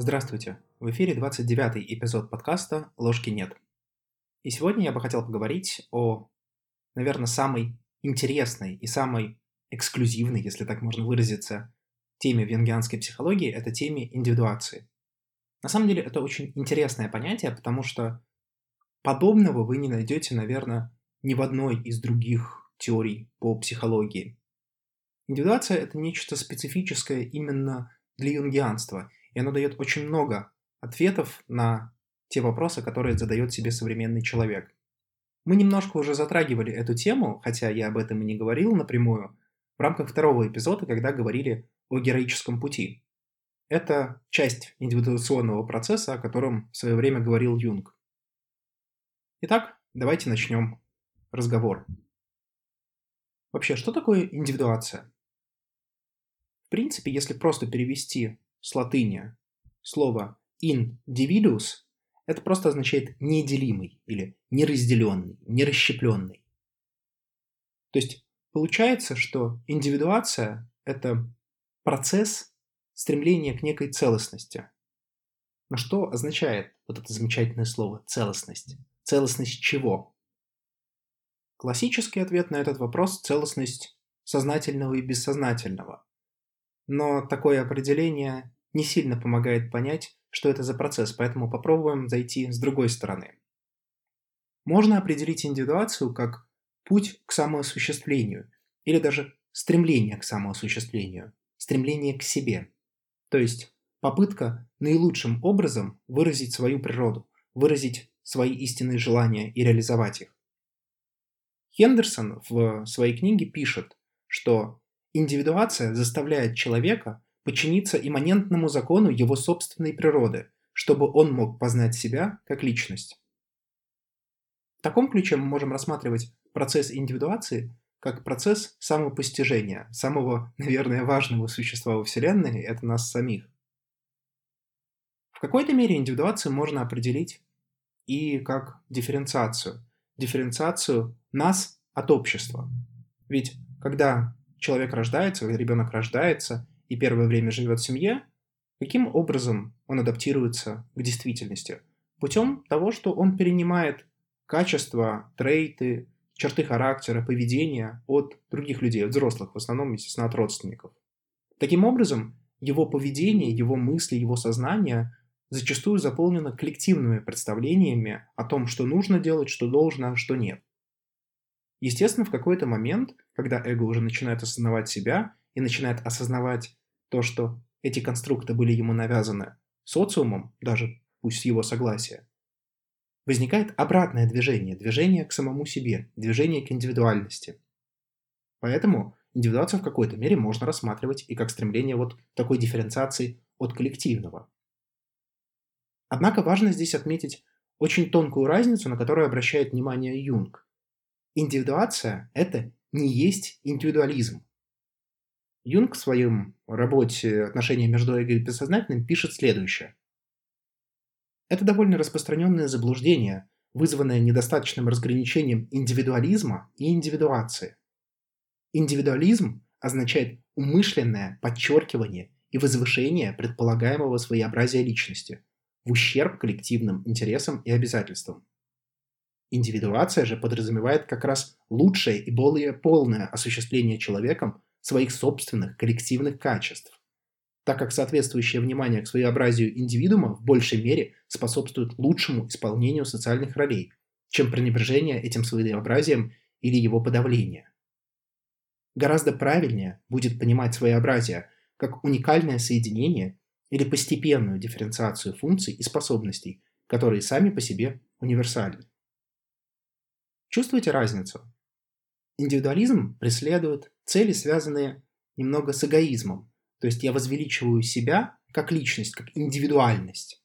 Здравствуйте! В эфире 29-й эпизод подкаста «Ложки нет». И сегодня я бы хотел поговорить о, наверное, самой интересной и самой эксклюзивной, если так можно выразиться, теме венгианской психологии – это теме индивидуации. На самом деле это очень интересное понятие, потому что подобного вы не найдете, наверное, ни в одной из других теорий по психологии. Индивидуация – это нечто специфическое именно для юнгианства – и оно дает очень много ответов на те вопросы, которые задает себе современный человек. Мы немножко уже затрагивали эту тему, хотя я об этом и не говорил напрямую, в рамках второго эпизода, когда говорили о героическом пути. Это часть индивидуационного процесса, о котором в свое время говорил Юнг. Итак, давайте начнем разговор. Вообще, что такое индивидуация? В принципе, если просто перевести с латыни слово individuus это просто означает неделимый или неразделенный, нерасщепленный. То есть получается, что индивидуация – это процесс стремления к некой целостности. Но что означает вот это замечательное слово «целостность»? Целостность чего? Классический ответ на этот вопрос – целостность сознательного и бессознательного. Но такое определение не сильно помогает понять, что это за процесс, поэтому попробуем зайти с другой стороны. Можно определить индивидуацию как путь к самоосуществлению или даже стремление к самоосуществлению, стремление к себе. То есть попытка наилучшим образом выразить свою природу, выразить свои истинные желания и реализовать их. Хендерсон в своей книге пишет, что индивидуация заставляет человека подчиниться имманентному закону его собственной природы, чтобы он мог познать себя как личность. В таком ключе мы можем рассматривать процесс индивидуации как процесс самопостижения, самого, наверное, важного существа во Вселенной – это нас самих. В какой-то мере индивидуацию можно определить и как дифференциацию. Дифференциацию нас от общества. Ведь когда человек рождается, ребенок рождается и первое время живет в семье, каким образом он адаптируется к действительности? Путем того, что он перенимает качества, трейты, черты характера, поведения от других людей, от взрослых, в основном, естественно, от родственников. Таким образом, его поведение, его мысли, его сознание зачастую заполнено коллективными представлениями о том, что нужно делать, что должно, а что нет. Естественно, в какой-то момент, когда эго уже начинает осознавать себя и начинает осознавать то, что эти конструкты были ему навязаны социумом, даже пусть его согласия, возникает обратное движение, движение к самому себе, движение к индивидуальности. Поэтому индивидуацию в какой-то мере можно рассматривать и как стремление вот такой дифференциации от коллективного. Однако важно здесь отметить очень тонкую разницу, на которую обращает внимание Юнг. Индивидуация – это не есть индивидуализм. Юнг в своем работе «Отношения между эго и бессознательным» пишет следующее. Это довольно распространенное заблуждение, вызванное недостаточным разграничением индивидуализма и индивидуации. Индивидуализм означает умышленное подчеркивание и возвышение предполагаемого своеобразия личности в ущерб коллективным интересам и обязательствам. Индивидуация же подразумевает как раз лучшее и более полное осуществление человеком своих собственных коллективных качеств, так как соответствующее внимание к своеобразию индивидуума в большей мере способствует лучшему исполнению социальных ролей, чем пренебрежение этим своеобразием или его подавление. Гораздо правильнее будет понимать своеобразие как уникальное соединение или постепенную дифференциацию функций и способностей, которые сами по себе универсальны. Чувствуете разницу? Индивидуализм преследует цели, связанные немного с эгоизмом. То есть я возвеличиваю себя как личность, как индивидуальность.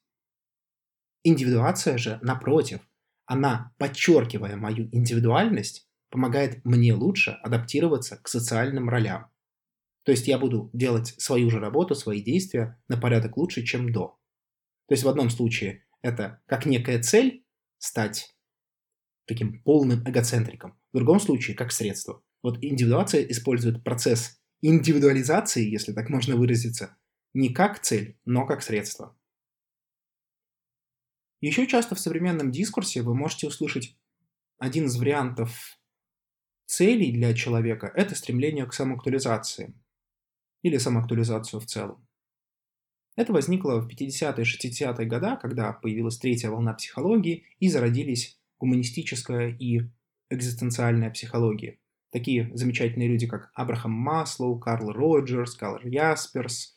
Индивидуация же, напротив, она, подчеркивая мою индивидуальность, помогает мне лучше адаптироваться к социальным ролям. То есть я буду делать свою же работу, свои действия на порядок лучше, чем до. То есть в одном случае это как некая цель стать таким полным эгоцентриком. В другом случае, как средство. Вот индивидуация использует процесс индивидуализации, если так можно выразиться, не как цель, но как средство. Еще часто в современном дискурсе вы можете услышать один из вариантов целей для человека – это стремление к самоактуализации или самоактуализацию в целом. Это возникло в 50-е 60-е годы, когда появилась третья волна психологии и зародились гуманистическая и экзистенциальная психология. Такие замечательные люди, как Абрахам Маслоу, Карл Роджерс, Карл Ясперс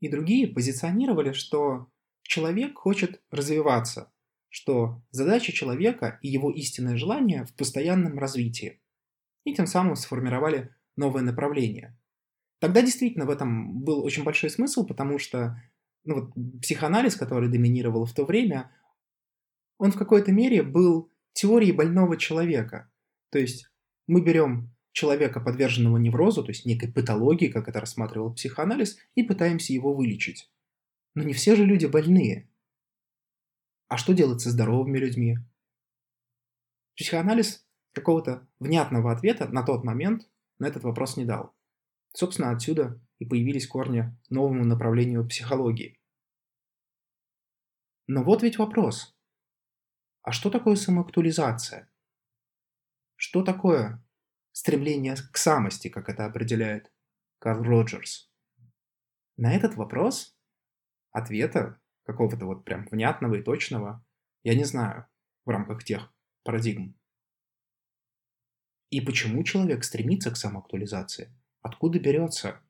и другие позиционировали, что человек хочет развиваться, что задача человека и его истинное желание в постоянном развитии. И тем самым сформировали новое направление – Тогда действительно в этом был очень большой смысл, потому что ну, вот, психоанализ, который доминировал в то время, он в какой-то мере был теорией больного человека. То есть мы берем человека, подверженного неврозу, то есть некой патологии, как это рассматривал психоанализ, и пытаемся его вылечить. Но не все же люди больные. А что делать со здоровыми людьми? Психоанализ какого-то внятного ответа на тот момент на этот вопрос не дал. Собственно, отсюда и появились корни новому направлению психологии. Но вот ведь вопрос. А что такое самоактуализация? Что такое стремление к самости, как это определяет Карл Роджерс? На этот вопрос ответа какого-то вот прям внятного и точного я не знаю в рамках тех парадигм. И почему человек стремится к самоактуализации? Откуда берется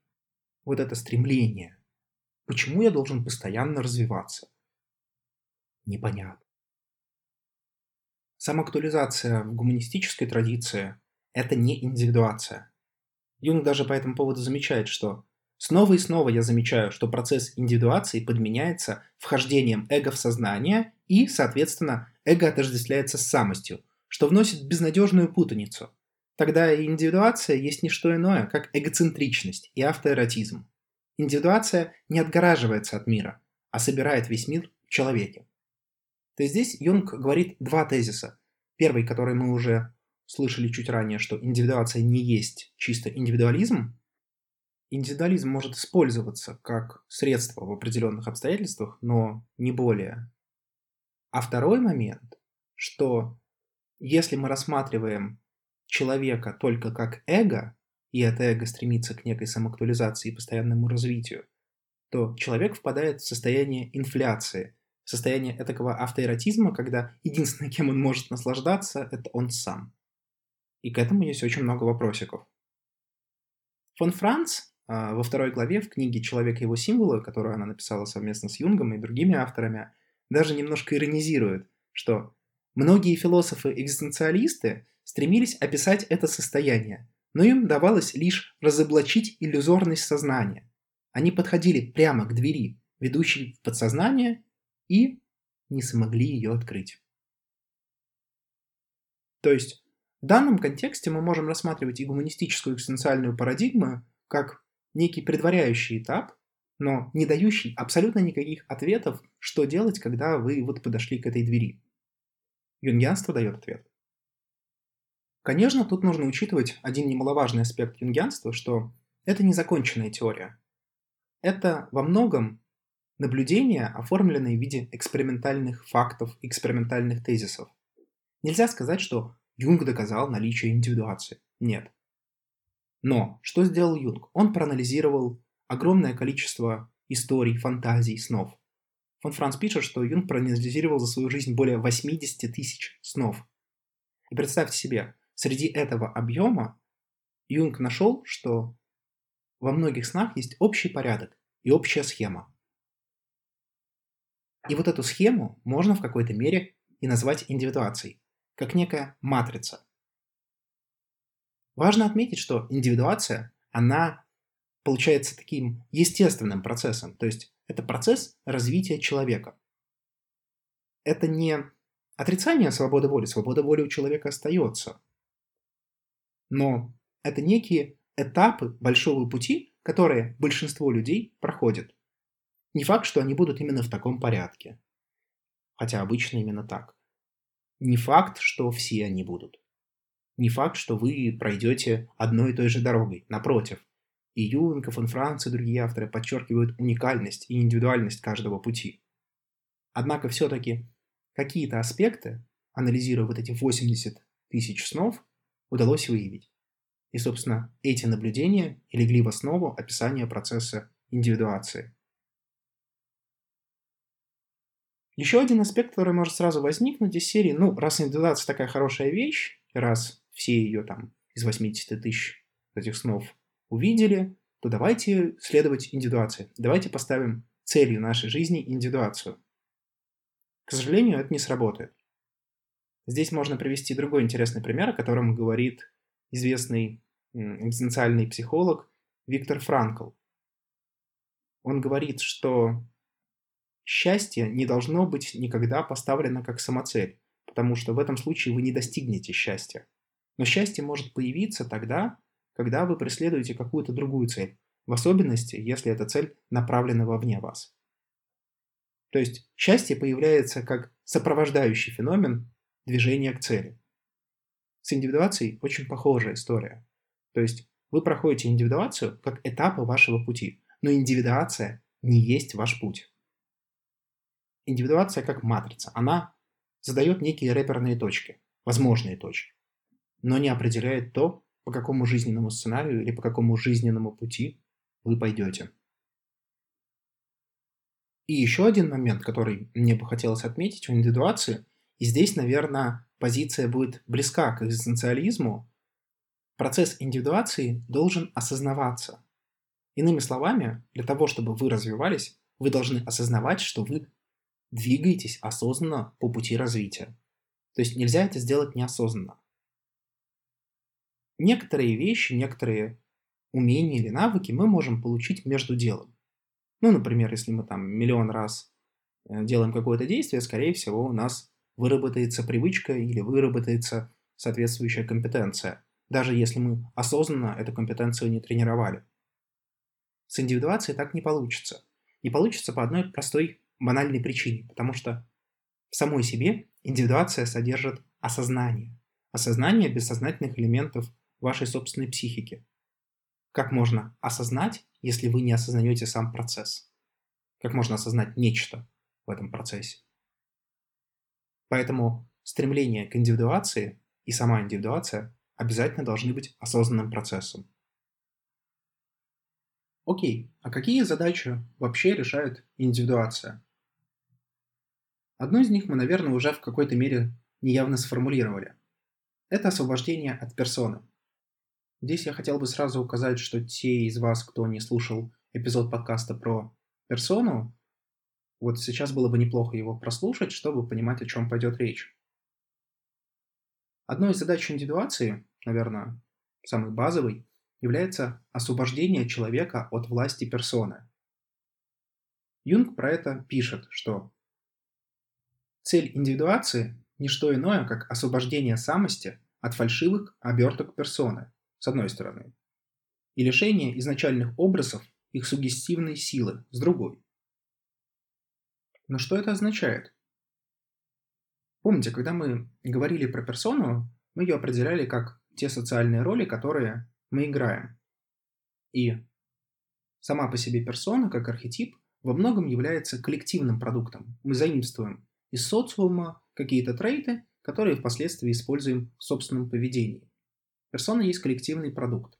вот это стремление? Почему я должен постоянно развиваться? Непонятно. Самоактуализация в гуманистической традиции – это не индивидуация. Юнг даже по этому поводу замечает, что снова и снова я замечаю, что процесс индивидуации подменяется вхождением эго в сознание и, соответственно, эго отождествляется с самостью, что вносит безнадежную путаницу – Тогда индивидуация есть не что иное, как эгоцентричность и автоэротизм. Индивидуация не отгораживается от мира, а собирает весь мир в человеке. То здесь Юнг говорит два тезиса. Первый, который мы уже слышали чуть ранее, что индивидуация не есть чисто индивидуализм. Индивидуализм может использоваться как средство в определенных обстоятельствах, но не более. А второй момент, что если мы рассматриваем человека только как эго, и это эго стремится к некой самоактуализации и постоянному развитию, то человек впадает в состояние инфляции, состояние такого автоэротизма, когда единственное, кем он может наслаждаться, это он сам. И к этому есть очень много вопросиков. Фон Франц а, во второй главе в книге «Человек и его символы», которую она написала совместно с Юнгом и другими авторами, даже немножко иронизирует, что многие философы-экзистенциалисты стремились описать это состояние, но им давалось лишь разоблачить иллюзорность сознания. Они подходили прямо к двери, ведущей в подсознание, и не смогли ее открыть. То есть в данном контексте мы можем рассматривать и гуманистическую экзистенциальную парадигму как некий предваряющий этап, но не дающий абсолютно никаких ответов, что делать, когда вы вот подошли к этой двери. Юнгианство дает ответ. Конечно, тут нужно учитывать один немаловажный аспект юнгианства, что это незаконченная теория. Это во многом наблюдения, оформленные в виде экспериментальных фактов, экспериментальных тезисов. Нельзя сказать, что Юнг доказал наличие индивидуации. Нет. Но что сделал Юнг? Он проанализировал огромное количество историй, фантазий, снов. Фон Франц пишет, что Юнг проанализировал за свою жизнь более 80 тысяч снов. И представьте себе, Среди этого объема Юнг нашел, что во многих снах есть общий порядок и общая схема. И вот эту схему можно в какой-то мере и назвать индивидуацией, как некая матрица. Важно отметить, что индивидуация, она получается таким естественным процессом, то есть это процесс развития человека. Это не отрицание свободы воли, свобода воли у человека остается – но это некие этапы большого пути, которые большинство людей проходят. Не факт, что они будут именно в таком порядке. Хотя обычно именно так. Не факт, что все они будут. Не факт, что вы пройдете одной и той же дорогой. Напротив, и Юнг, и Франц, и другие авторы подчеркивают уникальность и индивидуальность каждого пути. Однако все-таки какие-то аспекты, анализируя вот эти 80 тысяч снов, удалось выявить. И, собственно, эти наблюдения и легли в основу описания процесса индивидуации. Еще один аспект, который может сразу возникнуть из серии, ну, раз индивидуация такая хорошая вещь, раз все ее там из 80 тысяч этих снов увидели, то давайте следовать индивидуации. Давайте поставим целью нашей жизни индивидуацию. К сожалению, это не сработает. Здесь можно привести другой интересный пример, о котором говорит известный экзистенциальный психолог Виктор Франкл. Он говорит, что счастье не должно быть никогда поставлено как самоцель, потому что в этом случае вы не достигнете счастья. Но счастье может появиться тогда, когда вы преследуете какую-то другую цель, в особенности, если эта цель направлена вовне вас. То есть счастье появляется как сопровождающий феномен движения к цели. С индивидуацией очень похожая история. То есть вы проходите индивидуацию как этапы вашего пути, но индивидуация не есть ваш путь. Индивидуация как матрица. Она задает некие реперные точки, возможные точки, но не определяет то, по какому жизненному сценарию или по какому жизненному пути вы пойдете. И еще один момент, который мне бы хотелось отметить у индивидуации, и здесь, наверное, позиция будет близка к экзистенциализму, процесс индивидуации должен осознаваться. Иными словами, для того, чтобы вы развивались, вы должны осознавать, что вы двигаетесь осознанно по пути развития. То есть нельзя это сделать неосознанно. Некоторые вещи, некоторые умения или навыки мы можем получить между делом. Ну, например, если мы там миллион раз э, делаем какое-то действие, скорее всего, у нас выработается привычка или выработается соответствующая компетенция, даже если мы осознанно эту компетенцию не тренировали. С индивидуацией так не получится. Не получится по одной простой банальной причине, потому что в самой себе индивидуация содержит осознание. Осознание бессознательных элементов вашей собственной психики. Как можно осознать, если вы не осознаете сам процесс? Как можно осознать нечто в этом процессе? Поэтому стремление к индивидуации и сама индивидуация обязательно должны быть осознанным процессом. Окей, а какие задачи вообще решает индивидуация? Одну из них мы, наверное, уже в какой-то мере неявно сформулировали. Это освобождение от персоны. Здесь я хотел бы сразу указать, что те из вас, кто не слушал эпизод подкаста про персону, вот сейчас было бы неплохо его прослушать, чтобы понимать, о чем пойдет речь. Одной из задач индивидуации, наверное, самой базовой, является освобождение человека от власти персоны. Юнг про это пишет, что Цель индивидуации – не что иное, как освобождение самости от фальшивых оберток персоны, с одной стороны, и лишение изначальных образов их сугестивной силы, с другой. Но что это означает? Помните, когда мы говорили про персону, мы ее определяли как те социальные роли, которые мы играем. И сама по себе персона, как архетип, во многом является коллективным продуктом. Мы заимствуем из социума какие-то трейты, которые впоследствии используем в собственном поведении. Персона есть коллективный продукт.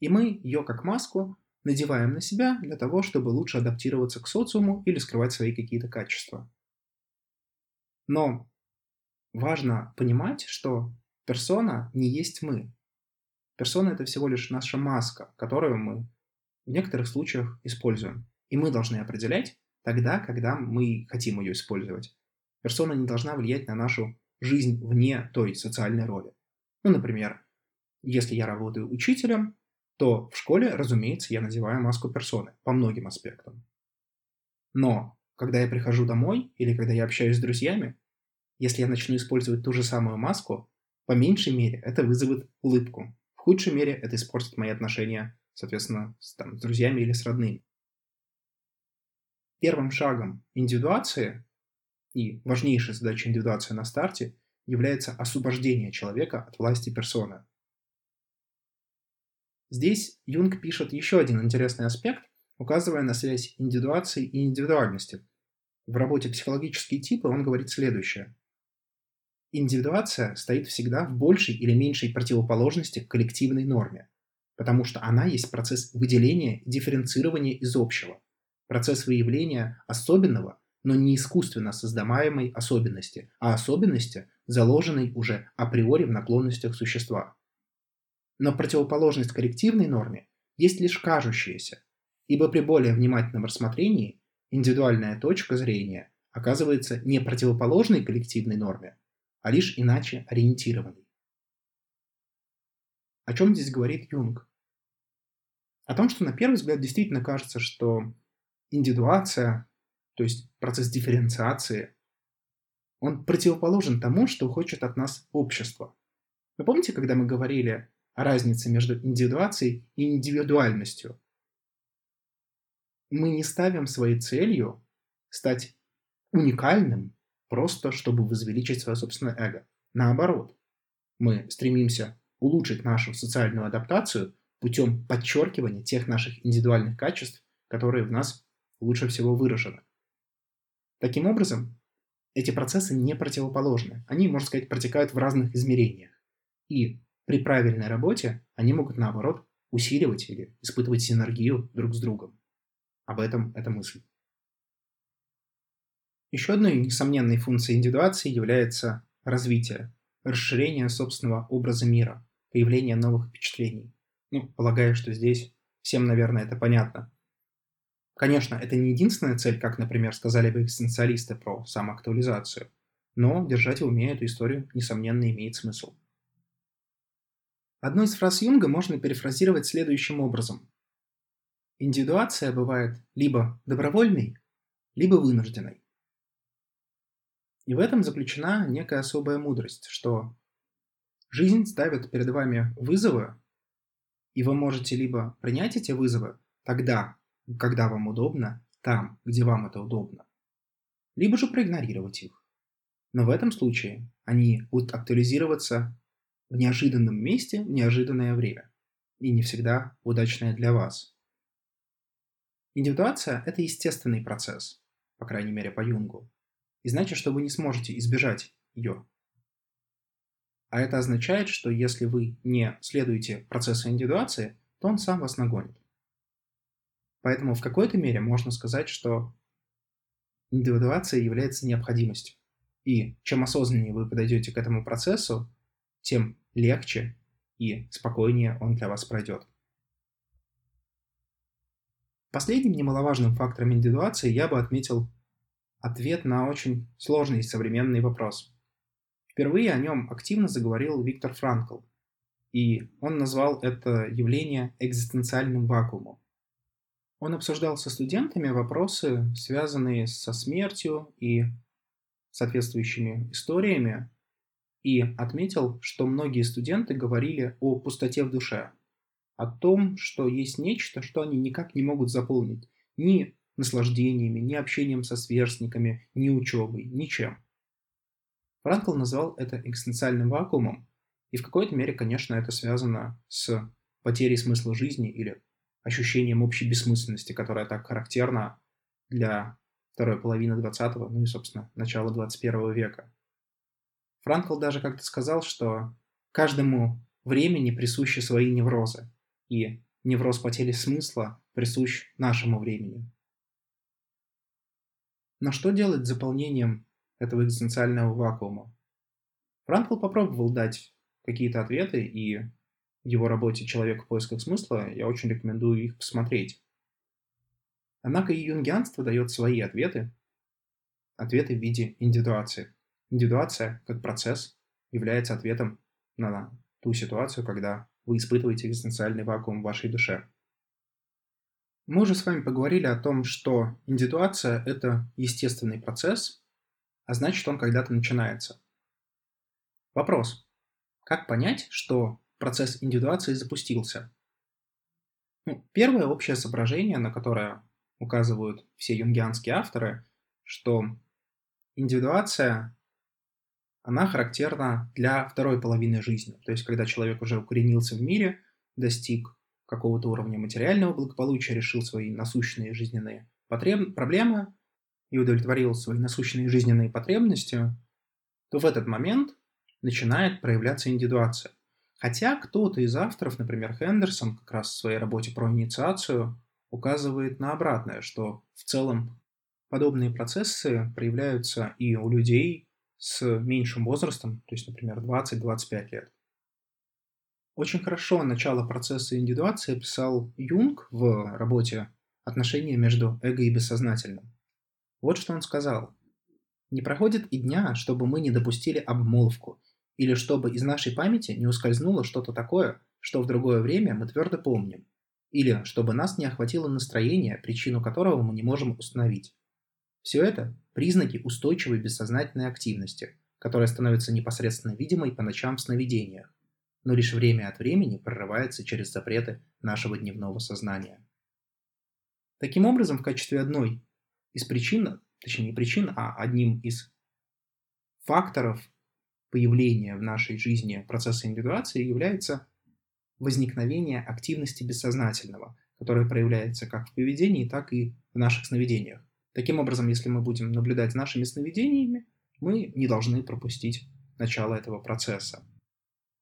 И мы ее как маску надеваем на себя для того, чтобы лучше адаптироваться к социуму или скрывать свои какие-то качества. Но важно понимать, что персона не есть мы. Персона это всего лишь наша маска, которую мы в некоторых случаях используем. И мы должны определять тогда, когда мы хотим ее использовать персона не должна влиять на нашу жизнь вне той социальной роли. Ну, например, если я работаю учителем, то в школе, разумеется, я надеваю маску персоны по многим аспектам. Но когда я прихожу домой или когда я общаюсь с друзьями, если я начну использовать ту же самую маску, по меньшей мере это вызовет улыбку. В худшей мере это испортит мои отношения, соответственно, с, там, с друзьями или с родными. Первым шагом индивидуации и важнейшей задачей индивидуации на старте является освобождение человека от власти персоны. Здесь Юнг пишет еще один интересный аспект, указывая на связь индивидуации и индивидуальности. В работе «Психологические типы» он говорит следующее. Индивидуация стоит всегда в большей или меньшей противоположности к коллективной норме, потому что она есть процесс выделения и дифференцирования из общего, процесс выявления особенного, но не искусственно создаваемой особенности, а особенности, заложенной уже априори в наклонностях существа. Но противоположность коллективной норме есть лишь кажущаяся, ибо при более внимательном рассмотрении индивидуальная точка зрения оказывается не противоположной коллективной норме, а лишь иначе ориентированной. О чем здесь говорит Юнг? О том, что на первый взгляд действительно кажется, что индивидуация, то есть процесс дифференциации, он противоположен тому, что хочет от нас общество. Вы помните, когда мы говорили о разнице между индивидуацией и индивидуальностью? Мы не ставим своей целью стать уникальным, просто чтобы возвеличить свое собственное эго. Наоборот, мы стремимся улучшить нашу социальную адаптацию путем подчеркивания тех наших индивидуальных качеств, которые в нас лучше всего выражены. Таким образом, эти процессы не противоположны. Они, можно сказать, протекают в разных измерениях. И при правильной работе они могут, наоборот, усиливать или испытывать синергию друг с другом. Об этом эта мысль. Еще одной несомненной функцией индивидуации является развитие, расширение собственного образа мира, появление новых впечатлений. Ну, полагаю, что здесь всем, наверное, это понятно. Конечно, это не единственная цель, как, например, сказали бы экзистенциалисты про самоактуализацию, но держать в уме эту историю, несомненно, имеет смысл. Одну из фраз Юнга можно перефразировать следующим образом. Индивидуация бывает либо добровольной, либо вынужденной. И в этом заключена некая особая мудрость, что жизнь ставит перед вами вызовы, и вы можете либо принять эти вызовы тогда, когда вам удобно, там, где вам это удобно, либо же проигнорировать их. Но в этом случае они будут актуализироваться в неожиданном месте в неожиданное время и не всегда удачное для вас. Индивидуация – это естественный процесс, по крайней мере по Юнгу, и значит, что вы не сможете избежать ее. А это означает, что если вы не следуете процессу индивидуации, то он сам вас нагонит. Поэтому в какой-то мере можно сказать, что индивидуация является необходимостью. И чем осознаннее вы подойдете к этому процессу, тем легче и спокойнее он для вас пройдет. Последним немаловажным фактором индивидуации я бы отметил ответ на очень сложный современный вопрос. Впервые о нем активно заговорил Виктор Франкл, и он назвал это явление экзистенциальным вакуумом. Он обсуждал со студентами вопросы, связанные со смертью и соответствующими историями, и отметил, что многие студенты говорили о пустоте в душе, о том, что есть нечто, что они никак не могут заполнить ни наслаждениями, ни общением со сверстниками, ни учебой, ничем. Франкл назвал это экзистенциальным вакуумом, и в какой-то мере, конечно, это связано с потерей смысла жизни или ощущением общей бессмысленности, которая так характерна для второй половины 20-го, ну и, собственно, начала 21 века. Франкл даже как-то сказал, что каждому времени присущи свои неврозы, и невроз потери смысла присущ нашему времени. Но что делать с заполнением этого экзистенциального вакуума. Франкл попробовал дать какие-то ответы, и его работе «Человек в поисках смысла» я очень рекомендую их посмотреть. Однако и юнгианство дает свои ответы, ответы в виде индивидуации. Индивидуация, как процесс, является ответом на ту ситуацию, когда вы испытываете экзистенциальный вакуум в вашей душе. Мы уже с вами поговорили о том, что индивидуация – это естественный процесс, а значит он когда-то начинается. Вопрос. Как понять, что процесс индивидуации запустился? Ну, первое общее соображение, на которое указывают все юнгианские авторы, что индивидуация, она характерна для второй половины жизни. То есть, когда человек уже укоренился в мире, достиг какого-то уровня материального благополучия, решил свои насущные жизненные потреб... проблемы, и удовлетворил свои насущные жизненные потребности, то в этот момент начинает проявляться индивидуация. Хотя кто-то из авторов, например, Хендерсон, как раз в своей работе про инициацию, указывает на обратное, что в целом подобные процессы проявляются и у людей с меньшим возрастом, то есть, например, 20-25 лет. Очень хорошо начало процесса индивидуации описал Юнг в работе «Отношения между эго и бессознательным». Вот что он сказал. «Не проходит и дня, чтобы мы не допустили обмолвку, или чтобы из нашей памяти не ускользнуло что-то такое, что в другое время мы твердо помним, или чтобы нас не охватило настроение, причину которого мы не можем установить. Все это – признаки устойчивой бессознательной активности, которая становится непосредственно видимой по ночам в сновидениях, но лишь время от времени прорывается через запреты нашего дневного сознания. Таким образом, в качестве одной из причин, точнее не причин, а одним из факторов появления в нашей жизни процесса индивидуации является возникновение активности бессознательного, которое проявляется как в поведении, так и в наших сновидениях. Таким образом, если мы будем наблюдать нашими сновидениями, мы не должны пропустить начало этого процесса.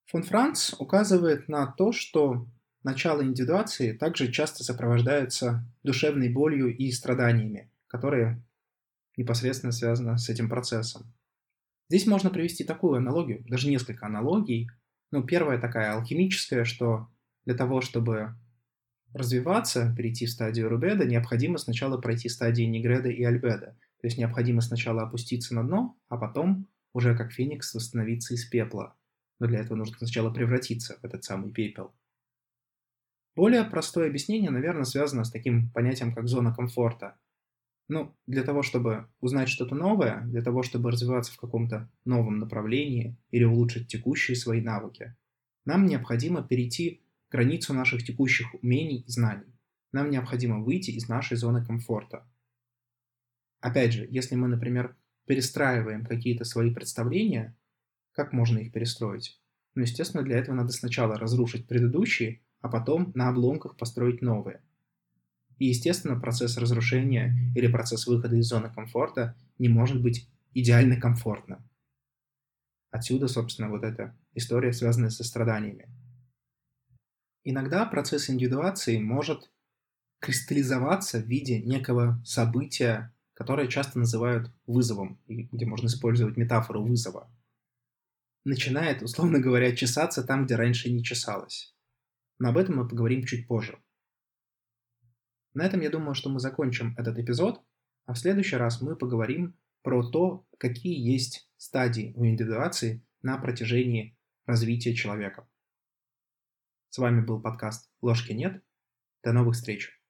Фон Франц указывает на то, что начало индивидуации также часто сопровождается душевной болью и страданиями, которые непосредственно связаны с этим процессом. Здесь можно привести такую аналогию, даже несколько аналогий. Ну, первая такая алхимическая, что для того, чтобы развиваться, перейти в стадию Рубеда, необходимо сначала пройти стадии Негреда и Альбеда. То есть необходимо сначала опуститься на дно, а потом уже как феникс восстановиться из пепла. Но для этого нужно сначала превратиться в этот самый пепел. Более простое объяснение, наверное, связано с таким понятием, как зона комфорта. Ну, для того, чтобы узнать что-то новое, для того, чтобы развиваться в каком-то новом направлении или улучшить текущие свои навыки, нам необходимо перейти границу наших текущих умений и знаний. Нам необходимо выйти из нашей зоны комфорта. Опять же, если мы, например, перестраиваем какие-то свои представления, как можно их перестроить? Ну, естественно, для этого надо сначала разрушить предыдущие, а потом на обломках построить новые. И, естественно, процесс разрушения или процесс выхода из зоны комфорта не может быть идеально комфортным. Отсюда, собственно, вот эта история, связанная со страданиями. Иногда процесс индивидуации может кристаллизоваться в виде некого события, которое часто называют вызовом, и где можно использовать метафору вызова. Начинает, условно говоря, чесаться там, где раньше не чесалось. Но об этом мы поговорим чуть позже. На этом я думаю, что мы закончим этот эпизод, а в следующий раз мы поговорим про то, какие есть стадии у индивидуации на протяжении развития человека. С вами был подкаст «Ложки нет». До новых встреч!